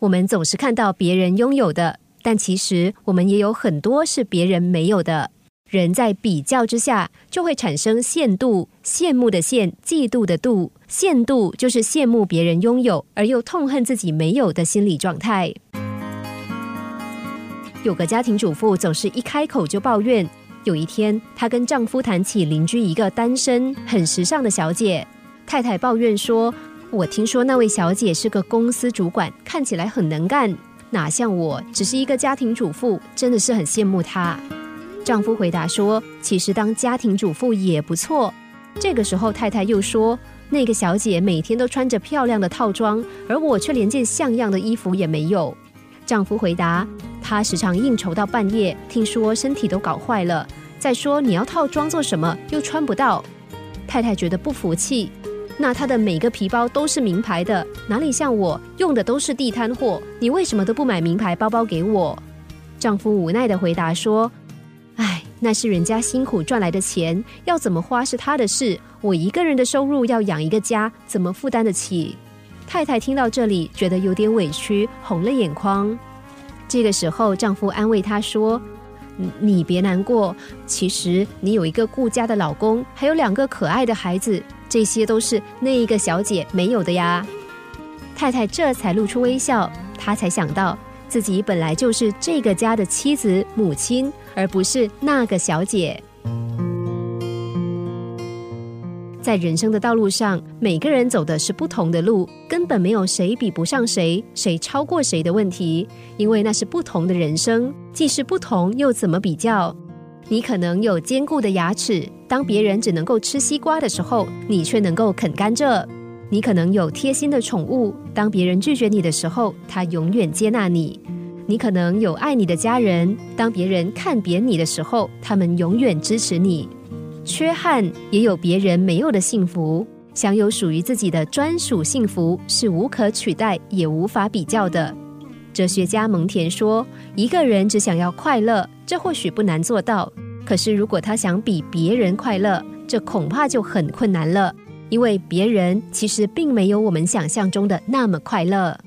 我们总是看到别人拥有的，但其实我们也有很多是别人没有的。人在比较之下，就会产生羡妒、羡慕的羡、嫉妒的妒。羡妒就是羡慕别人拥有，而又痛恨自己没有的心理状态。有个家庭主妇总是一开口就抱怨。有一天，她跟丈夫谈起邻居一个单身、很时尚的小姐，太太抱怨说：“我听说那位小姐是个公司主管，看起来很能干，哪像我只是一个家庭主妇，真的是很羡慕她。”丈夫回答说：“其实当家庭主妇也不错。”这个时候，太太又说：“那个小姐每天都穿着漂亮的套装，而我却连件像样的衣服也没有。”丈夫回答：“她时常应酬到半夜，听说身体都搞坏了。再说你要套装做什么？又穿不到。”太太觉得不服气：“那她的每个皮包都是名牌的，哪里像我用的都是地摊货？你为什么都不买名牌包包给我？”丈夫无奈的回答说。唉，那是人家辛苦赚来的钱，要怎么花是他的事。我一个人的收入要养一个家，怎么负担得起？太太听到这里，觉得有点委屈，红了眼眶。这个时候，丈夫安慰她说：“你别难过，其实你有一个顾家的老公，还有两个可爱的孩子，这些都是那一个小姐没有的呀。”太太这才露出微笑，她才想到自己本来就是这个家的妻子、母亲。而不是那个小姐。在人生的道路上，每个人走的是不同的路，根本没有谁比不上谁，谁超过谁的问题，因为那是不同的人生。既是不同，又怎么比较？你可能有坚固的牙齿，当别人只能够吃西瓜的时候，你却能够啃甘蔗；你可能有贴心的宠物，当别人拒绝你的时候，他永远接纳你。你可能有爱你的家人，当别人看扁你的时候，他们永远支持你。缺憾也有别人没有的幸福，享有属于自己的专属幸福是无可取代也无法比较的。哲学家蒙田说：“一个人只想要快乐，这或许不难做到；可是如果他想比别人快乐，这恐怕就很困难了，因为别人其实并没有我们想象中的那么快乐。”